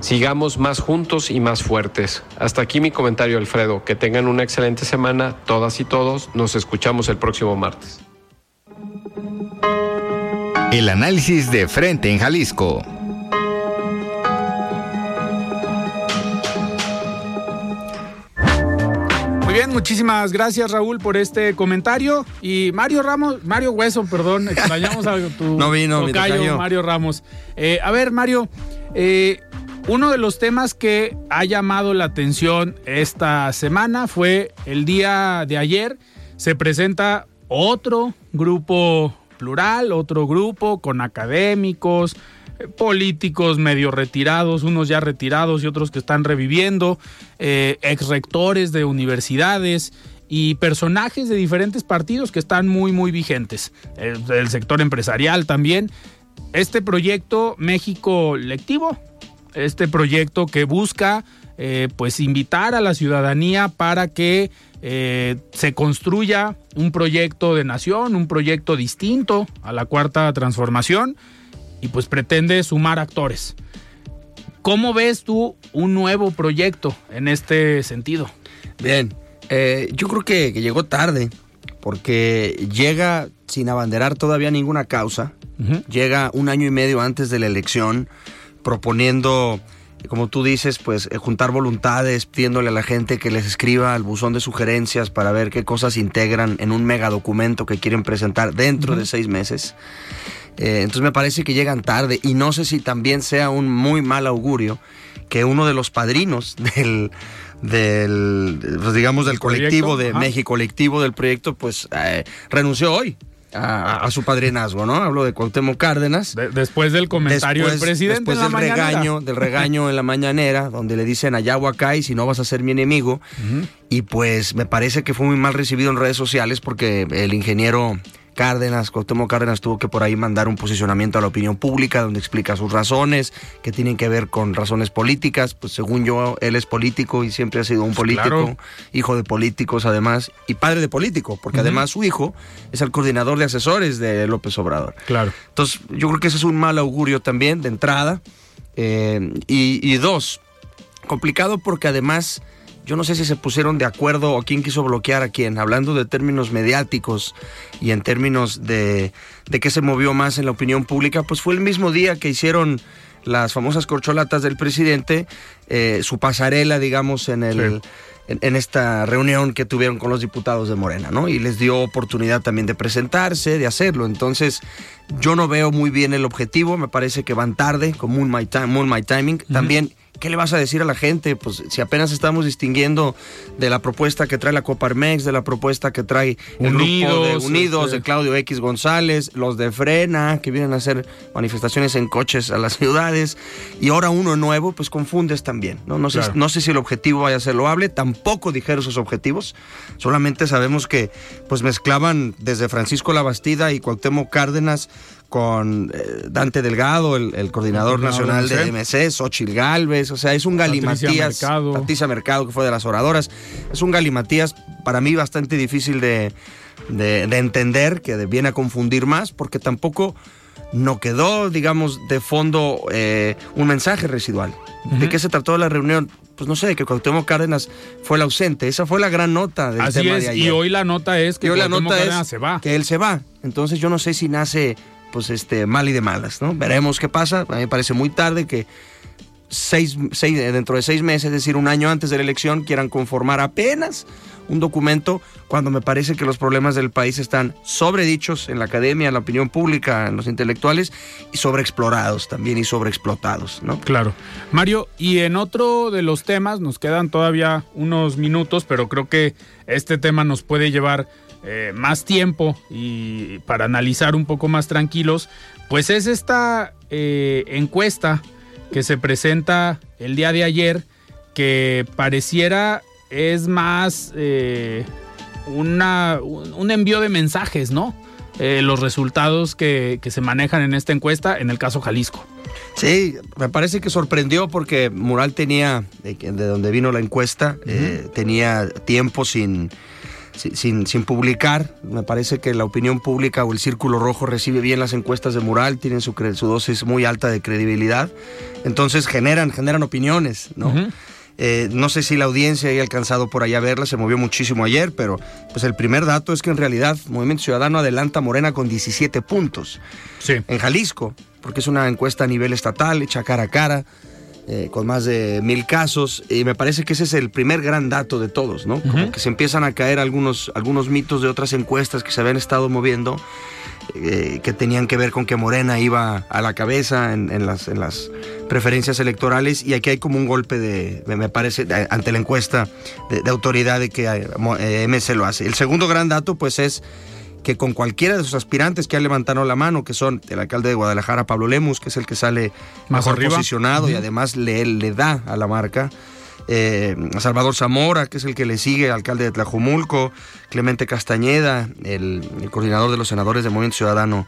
S6: Sigamos más juntos y más fuertes. Hasta aquí mi comentario, Alfredo. Que tengan una excelente semana, todas y todos. Nos escuchamos el próximo martes.
S2: El análisis de frente en Jalisco.
S1: Muy bien, muchísimas gracias Raúl por este comentario. Y Mario Ramos, Mario Hueso, perdón, extrañamos a tu
S4: no vino,
S1: Mario Ramos. Eh, a ver, Mario, eh, uno de los temas que ha llamado la atención esta semana fue el día de ayer. Se presenta otro grupo plural, otro grupo con académicos, políticos medio retirados, unos ya retirados y otros que están reviviendo, eh, ex rectores de universidades y personajes de diferentes partidos que están muy, muy vigentes. el sector empresarial también. Este proyecto México Lectivo este proyecto que busca eh, pues invitar a la ciudadanía para que eh, se construya un proyecto de nación, un proyecto distinto a la cuarta transformación y pues pretende sumar actores. ¿Cómo ves tú un nuevo proyecto en este sentido?
S4: Bien, eh, yo creo que, llegó tarde porque llega sin abanderar todavía ninguna causa, llega un año y medio antes de la elección proponiendo, como tú dices, pues eh, juntar voluntades, pidiéndole a la gente que les escriba al buzón de sugerencias para ver qué cosas integran en un mega documento que quieren presentar dentro de seis meses. Eh, entonces me parece que llegan tarde y no sé si también sea un muy mal augurio que uno de los padrinos del, del pues, digamos del colectivo de México colectivo del proyecto pues eh, renunció hoy a, su padrinazgo, ¿no? Hablo de Cuauhtémoc Cárdenas.
S1: después del comentario del presidente
S4: Después del regaño, del regaño en la mañanera, donde le dicen allá o acá y si no vas a ser mi enemigo. Y pues me parece que fue muy mal recibido en redes sociales porque el ingeniero Cárdenas. Cuauhtémoc Cárdenas tuvo que por ahí mandar un posicionamiento a la opinión pública donde explica sus razones, que tienen que ver con razones políticas. Pues según yo, él es político y siempre ha sido un
S1: Pues
S4: político,
S1: claro.
S4: hijo de políticos además, y padre de político, porque además su hijo es el coordinador de asesores de López Obrador.
S1: Claro.
S4: Entonces, yo creo que ese es un mal augurio también de entrada. Eh, y, y dos, complicado porque además yo no sé si se pusieron de acuerdo o quién quiso bloquear a quién, hablando de términos mediáticos y en términos de, de qué se movió más en la opinión pública, pues fue el mismo día que hicieron las famosas corcholatas del presidente, eh, su pasarela, digamos, en el...
S1: Sí.
S4: En, en esta reunión que tuvieron con los diputados de Morena, ¿no? Y les dio oportunidad también de presentarse, de hacerlo. Entonces, yo no veo muy bien el objetivo, me parece que van tarde, con muy my, time, muy my timing. También, ¿qué le vas a decir a la gente? Pues si apenas estamos distinguiendo de la propuesta que trae la Coparmex, de la propuesta que trae el grupo de
S1: Unidos,
S4: Unidos,
S1: este.
S4: de Claudio X González, los de Frena, que vienen a hacer manifestaciones en coches a las ciudades, y ahora uno nuevo, pues confundes también, ¿no? No sé, no sé si el objetivo vaya a ser loable, tampoco dijeron sus objetivos, solamente sabemos que pues mezclaban desde Francisco Labastida y Cuauhtémoc Cárdenas con eh, Dante Delgado, el, el coordinador
S1: El
S4: nacional
S1: de
S4: MC, Xochil Gálvez, o sea, es un galimatías.
S1: Mercado.
S4: Patricia Mercado, que fue de las oradoras, es un galimatías para mí bastante difícil de, de- de entender, que viene a confundir más, porque tampoco no quedó, digamos, de fondo eh, un mensaje residual. ¿De qué se trató la reunión? Pues no sé, que Cuauhtémoc Cárdenas fue el ausente. Esa fue la gran nota del
S1: Así
S4: tema
S1: es,
S4: de ayer.
S1: y hoy la nota es que Cuauhtémoc
S4: nota
S1: Cárdenas
S4: es
S1: se va.
S4: que él se va. Entonces yo no sé si nace pues este mal y de malas, ¿no? Veremos qué pasa. A mí me parece muy tarde que seis, seis- dentro de seis meses, es decir, un año antes de la elección, quieran conformar apenas un documento cuando me parece que los problemas del país están sobredichos en la academia, en la opinión pública, en los intelectuales y sobreexplorados también y sobreexplotados, ¿no?
S1: Claro. Mario, y en otro de los temas, nos quedan todavía unos minutos, pero creo que este tema nos puede llevar eh, más tiempo y para analizar un poco más tranquilos, pues es esta eh, encuesta que se presenta el día de ayer, que pareciera es más eh, una, un, envío de mensajes, ¿no? Eh, los resultados que, que se manejan en esta encuesta, en el caso Jalisco.
S4: Sí, me parece que sorprendió porque Mural tenía, de, que- de donde vino la encuesta, eh, tenía tiempo sin, sin, sin- publicar. Me parece que la opinión pública o el Círculo Rojo recibe bien las encuestas de Mural, tienen su, su dosis muy alta de credibilidad. Entonces generan, generan opiniones, ¿no? Eh, no sé si la audiencia haya alcanzado por allá a verla, se movió muchísimo ayer, pero pues el primer dato es que en realidad Movimiento Ciudadano adelanta a Morena con 17 puntos
S1: Sí.
S4: en Jalisco, porque es una encuesta a nivel estatal, hecha cara a cara, eh, con más de mil casos, y me parece que ese es el primer gran dato de todos, ¿no? Como que se empiezan a caer algunos, algunos mitos de otras encuestas que se habían estado moviendo, eh, que tenían que ver con que Morena iba a la cabeza en, en las, en las preferencias electorales, y aquí hay como un golpe de, me- parece, de- ante la encuesta de, de autoridad de que eh, eh, MC lo hace. El segundo gran dato, pues, es que con cualquiera de sus aspirantes que han levantado la mano, que son el alcalde de Guadalajara, Pablo Lemus, que es el que sale
S1: Más
S4: mejor
S1: arriba.
S4: posicionado y además le, le da a la marca. eh, a Salvador Zamora, que es el que le sigue, alcalde de Tlajomulco, Clemente Castañeda, el, el coordinador de los senadores del Movimiento Ciudadano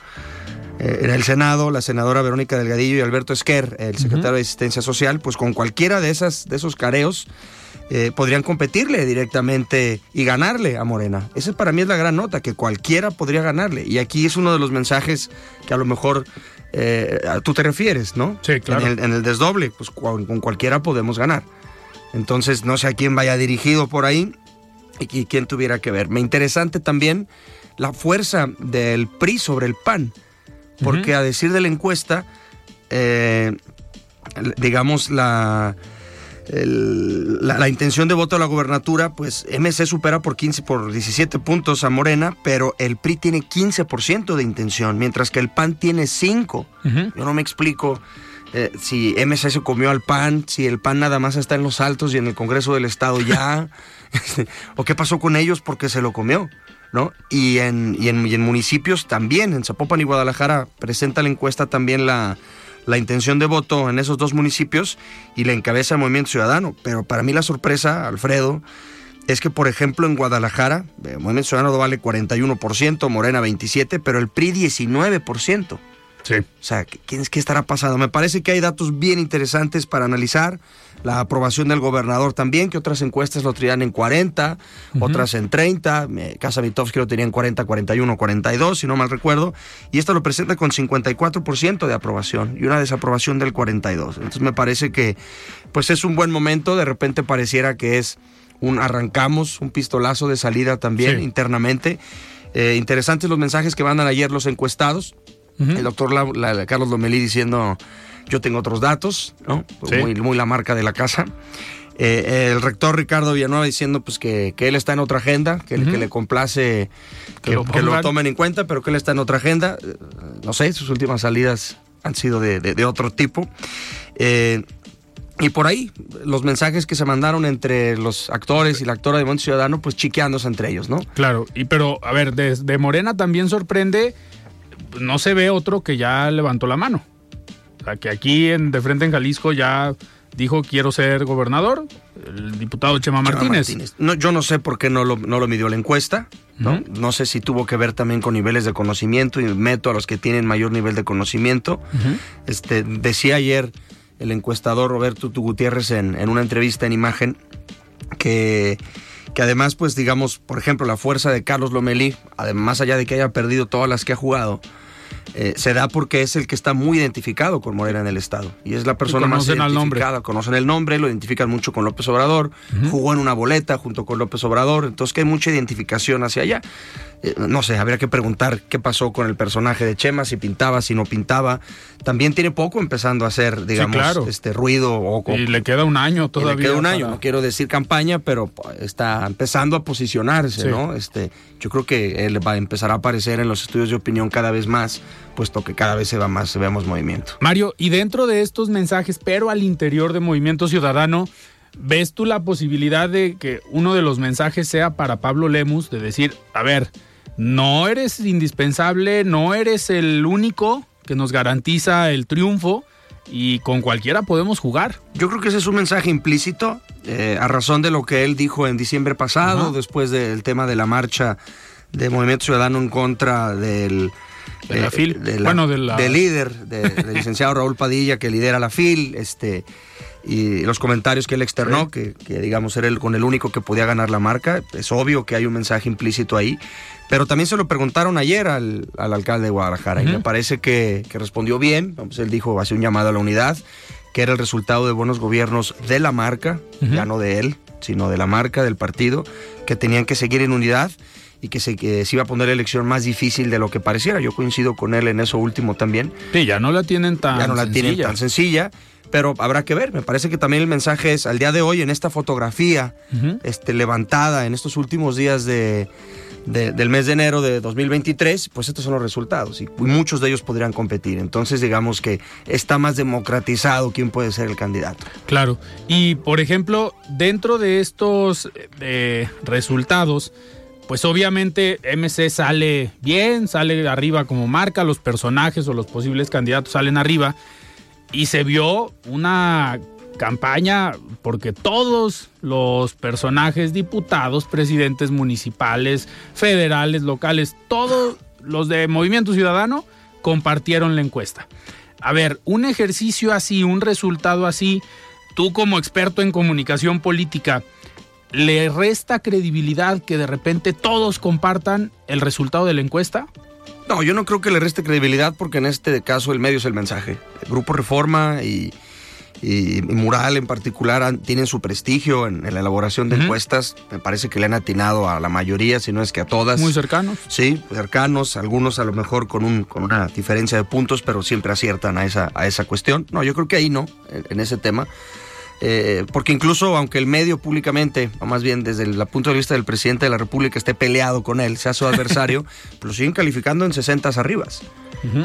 S4: eh, en el Senado, la senadora Verónica Delgadillo y Alberto Esquer, el secretario de Asistencia Social, pues con cualquiera de, esas, de esos careos eh, podrían competirle directamente y ganarle a Morena. Esa para mí es la gran nota, que cualquiera podría ganarle. Y aquí es uno de los mensajes que a lo mejor eh, tú te refieres, ¿no?
S1: Sí, claro.
S4: En el, en el desdoble, pues cual- con cualquiera podemos ganar. Entonces, no sé a quién vaya dirigido por ahí y, y quién tuviera que ver. Me interesante también la fuerza del PRI sobre el PAN, porque a decir de la encuesta, eh, digamos, la, el- la, la intención de voto a la gobernatura, pues MC supera por 15, por 17 puntos a Morena, pero el PRI tiene 15% de intención, mientras que el PAN tiene 5.
S1: Ujú.
S4: Yo no me explico eh, si MC se comió al PAN, si el PAN nada más está en los altos y en el Congreso del Estado ya, o qué pasó con ellos porque se lo comió. ¿No? Y en, y, en, municipios también, en Zapopan y Guadalajara, presenta la encuesta también la, la intención de voto en esos dos municipios y la encabeza el Movimiento Ciudadano. Pero para mí la sorpresa, Alfredo, es que, por ejemplo, en Guadalajara, el Movimiento Ciudadano vale 41%, Morena 27%, pero el PRI 19%.
S1: Sí.
S4: O sea, ¿qué, ¿qué estará pasando? Me parece que hay datos bien interesantes para analizar. La aprobación del gobernador también, que otras encuestas lo traían en 40, otras en 30. Eh, Casa Vitovsky lo tenía en 40, 41, 42, si no mal recuerdo. Y esto lo presenta con 54% de aprobación y una desaprobación del 42. Entonces me parece que pues es un buen momento. De repente pareciera que es un arrancamos, un pistolazo de salida también
S1: Sí.
S4: internamente. Eh, interesantes los mensajes que mandan ayer los encuestados. El doctor La- La- Carlos Lomelí diciendo, yo tengo otros datos, ¿no?
S1: Sí.
S4: Muy, muy la marca de la casa. Eh, el rector Ricardo Villanueva diciendo pues que, que él está en otra agenda, que, que le complace
S1: Que
S4: que,
S1: lo
S4: que lo
S1: pongan.
S4: tomen en cuenta, pero que él está en otra agenda. Eh, No sé, sus últimas salidas han sido de, de- de otro tipo. Eh, y por ahí, los mensajes que se mandaron entre los actores y la actora de Monte Ciudadano, pues chiqueándose entre ellos, ¿no?
S1: Claro, y pero, a ver, desde Morena también sorprende, no se ve otro que ya levantó la mano. O sea, que aquí en, de frente en Jalisco ya dijo quiero ser gobernador, el diputado Chema
S4: Chema
S1: Martínez.
S4: No, yo no sé por qué no lo, no lo midió la encuesta. ¿no? No sé si tuvo que ver también con niveles de conocimiento y meto a los que tienen mayor nivel de conocimiento. este, decía ayer el encuestador Roberto Gutiérrez en, en una entrevista en imagen que, que además, pues digamos, por ejemplo, la fuerza de Carlos Lomelí, además más allá de que haya perdido todas las que ha jugado, eh, se da porque es el que está muy identificado con Morena en el Estado. Y es la persona más identificada. Conocen el nombre, lo identifican mucho con López Obrador. Jugó en una boleta junto con López Obrador. Entonces que hay mucha identificación hacia allá. Eh, no sé, habría que preguntar qué pasó con el personaje de Chema, si pintaba, si no pintaba. También tiene poco empezando a hacer, digamos,
S1: claro.
S4: este ruido o, o-
S1: Y le queda un año
S4: y le
S1: todavía.
S4: queda un año,
S1: para-
S4: no quiero decir campaña, pero está empezando a posicionarse,
S1: Sí.
S4: ¿no? Este, yo creo que él va a empezar a aparecer en los estudios de opinión cada vez más, puesto que cada vez se va más, vemos movimiento.
S1: Mario, y dentro de estos mensajes, pero al interior de Movimiento Ciudadano, ¿ves tú la posibilidad de que uno de los mensajes sea para Pablo Lemus, de decir, a ver, no eres indispensable, no eres el único que nos garantiza el triunfo y con cualquiera podemos jugar?
S4: Yo creo que ese es un mensaje implícito, eh, a razón de lo que él dijo en diciembre pasado,
S1: Ajá.
S4: después del tema de la marcha de Movimiento Ciudadano en contra del...
S1: De la
S4: eh,
S1: FIL. Bueno, de la-
S4: del líder, de- del licenciado Raúl Padilla, que lidera la FIL, este, y los comentarios que él externó, que, que, digamos era el, con el único que podía ganar la marca. Es obvio que hay un mensaje implícito ahí. Pero también se lo preguntaron ayer al, al alcalde de Guadalajara y me parece que, que respondió bien. Pues él dijo, hace un llamado a la unidad, que era el resultado de buenos gobiernos de la marca, ya no de él, sino de la marca, del partido, que tenían que seguir en unidad y que se, que se iba a poner la elección más difícil de lo que pareciera. Yo coincido con él en eso último también
S1: Sí, ya no la tienen tan
S4: ya no la tienen tan sencilla, pero habrá que ver. Me parece que también el mensaje es al día de hoy en esta fotografía este, levantada en estos últimos días de, de- del mes de enero de 2023, pues estos son los resultados y muchos de ellos podrían competir. Entonces digamos que está más democratizado quién puede ser el candidato.
S1: Claro. Y por ejemplo, dentro de estos eh, resultados, pues obviamente MC sale bien, sale arriba como marca, los personajes o los posibles candidatos salen arriba. Y se vio una campaña porque todos los personajes, diputados, presidentes municipales, federales, locales, todos los de Movimiento Ciudadano compartieron la encuesta. A ver, un ejercicio así, un resultado así, tú como experto en comunicación política, ¿le resta credibilidad que de repente todos compartan el resultado de la encuesta?
S4: No, yo no creo que le reste credibilidad porque en este caso el medio es el mensaje. El Grupo Reforma y, y- y Mural en particular han- tienen su prestigio en, en la elaboración de encuestas. Me parece que le han atinado a la mayoría, si no es que a todas.
S1: Muy cercanos.
S4: Sí, cercanos, algunos a lo mejor con, un, con una diferencia de puntos, pero siempre aciertan a esa, a esa cuestión. No, yo creo que ahí no, en, en ese tema. Eh, porque incluso aunque el medio públicamente, o más bien desde el punto de vista del presidente de la República, esté peleado con él, sea su adversario, lo siguen calificando en 60 arribas.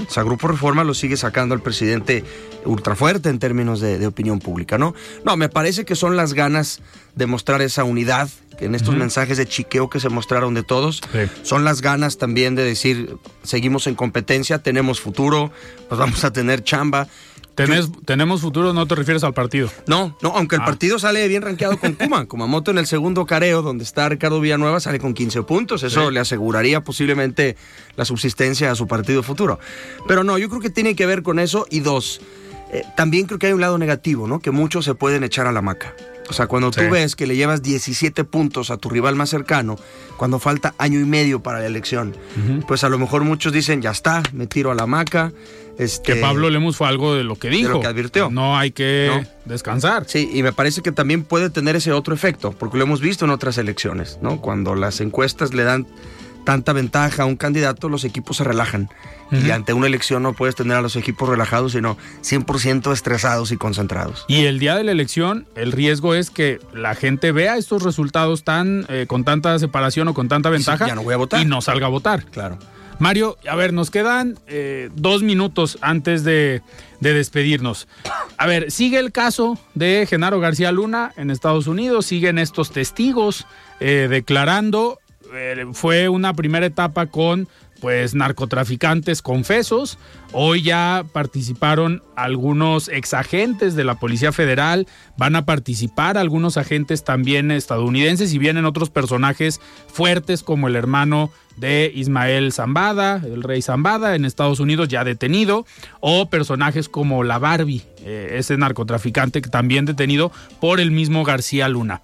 S4: O sea, Grupo Reforma lo sigue sacando al presidente ultrafuerte en términos de, de opinión pública, ¿no? No, me parece que son las ganas de mostrar esa unidad, que en estos mensajes de chiqueo que se mostraron de todos,
S1: Sí.
S4: son las ganas también de decir, seguimos en competencia, tenemos futuro, pues vamos a tener chamba.
S1: Tenemos futuro, no te refieres al partido.
S4: No, no, aunque el ah. partido sale bien rankeado con Kuma. Kumamoto en el segundo careo, donde está Ricardo Villanueva, sale con 15 puntos. Eso le aseguraría posiblemente la subsistencia a su partido futuro. Pero no, yo creo que tiene que ver con eso. Y dos, eh, también creo que hay un lado negativo, ¿no? Que muchos se pueden echar a la maca. O sea, cuando tú ves que le llevas 17 puntos a tu rival más cercano, cuando falta año y medio para la elección, pues a lo mejor muchos dicen, ya está, me tiro a la maca. Este,
S1: que Pablo Lemus fue algo de lo que dijo.
S4: De lo que advirtió.
S1: No hay que descansar.
S4: Sí, y me parece que también puede tener ese otro efecto, porque lo hemos visto en otras elecciones, ¿no? Cuando las encuestas le dan tanta ventaja a un candidato, los equipos se relajan. Y ante una elección no puedes tener a los equipos relajados, sino 100% estresados y concentrados.
S1: Y el día de la elección, el riesgo es que la gente vea estos resultados tan eh, con tanta separación o con tanta ventaja y no salga a votar.
S4: Claro.
S1: Mario, a ver, nos quedan eh, dos minutos antes de, despedirnos. A ver, sigue el caso de Genaro García Luna en Estados Unidos, siguen estos testigos eh, declarando. Fue una primera etapa con pues narcotraficantes confesos. Hoy ya participaron algunos exagentes de la Policía Federal, van a participar algunos agentes también estadounidenses y vienen otros personajes fuertes como el hermano de Ismael Zambada, el rey Zambada en Estados Unidos ya detenido, o personajes como la Barbie, eh, ese narcotraficante que también detenido por el mismo García Luna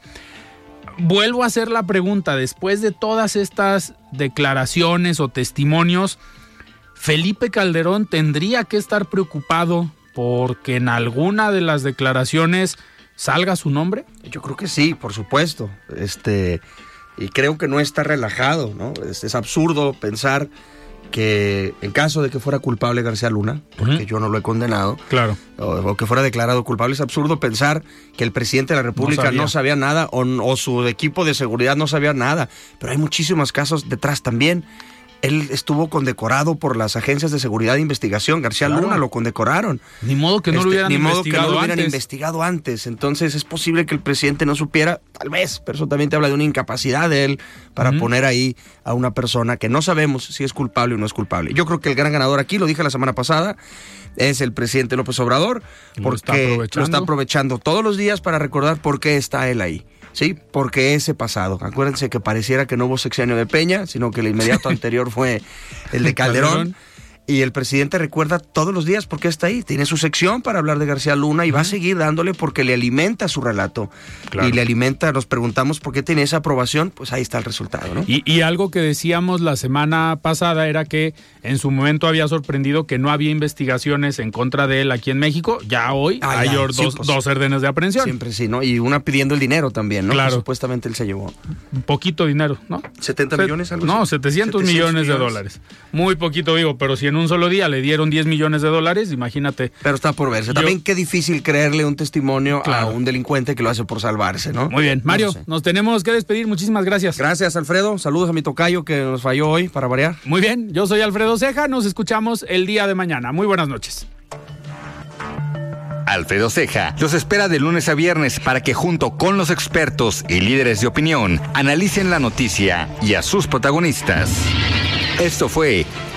S1: vuelvo a hacer la pregunta, después de todas estas declaraciones o testimonios, Felipe Calderón tendría que estar preocupado porque en alguna de las declaraciones salga su nombre?
S4: Yo creo que sí, por supuesto. Este, y creo que no está relajado, ¿no? es absurdo pensar que en caso de que fuera culpable García Luna, porque yo no lo he condenado,
S1: claro.
S4: o, que fuera declarado culpable, es absurdo pensar que el presidente de la República no sabía, nada o, o, su equipo de seguridad no sabía nada. Pero hay muchísimos casos detrás también. Él estuvo condecorado por las agencias de seguridad e investigación. García Luna lo condecoraron.
S1: Ni modo que no lo este, hubieran,
S4: ni
S1: modo
S4: que no
S1: lo
S4: hubieran investigado antes. Entonces es posible que el presidente no supiera, tal vez, pero eso también te habla de una incapacidad de él para poner ahí a una persona que no sabemos si es culpable o no es culpable. Yo creo que el gran ganador aquí, lo dije la semana pasada, es el presidente López Obrador, porque lo está aprovechando todos los días para recordar por qué está él ahí. Sí, porque ese pasado. Acuérdense que pareciera que no hubo sexenio de Peña, sino que el inmediato anterior fue el de Calderón. Y el presidente recuerda todos los días por qué está ahí. Tiene su sección para hablar de García Luna y va a seguir dándole porque le alimenta su relato. Y le alimenta, nos preguntamos por qué tiene esa aprobación, pues ahí está el resultado. ¿no?
S1: Y, algo que decíamos la semana pasada era que en su momento había sorprendido que no había investigaciones en contra de él aquí en México. Ya hoy ah, hay dos, pues, dos, órdenes de aprehensión.
S4: Siempre sí, ¿no? Y una pidiendo el dinero también, ¿no?
S1: Claro.
S4: supuestamente él se llevó.
S1: Un poquito dinero, ¿no?
S4: ¿70 millones? Algo
S1: no, 700, millones, de dólares. Muy poquito, digo, pero si en un solo día le dieron 10 millones de dólares, imagínate.
S4: Pero está por verse. También qué difícil creerle un testimonio a un delincuente que lo hace por salvarse, ¿no?
S1: Muy bien. Mario, nos tenemos que despedir. Muchísimas gracias.
S4: Gracias, Alfredo. Saludos a mi tocayo que nos falló hoy para variar.
S1: Muy bien. Yo soy Alfredo Ceja. Nos escuchamos el día de mañana. Muy buenas noches.
S2: Alfredo Ceja los espera de lunes a viernes para que junto con los expertos y líderes de opinión analicen la noticia y a sus protagonistas. Esto fue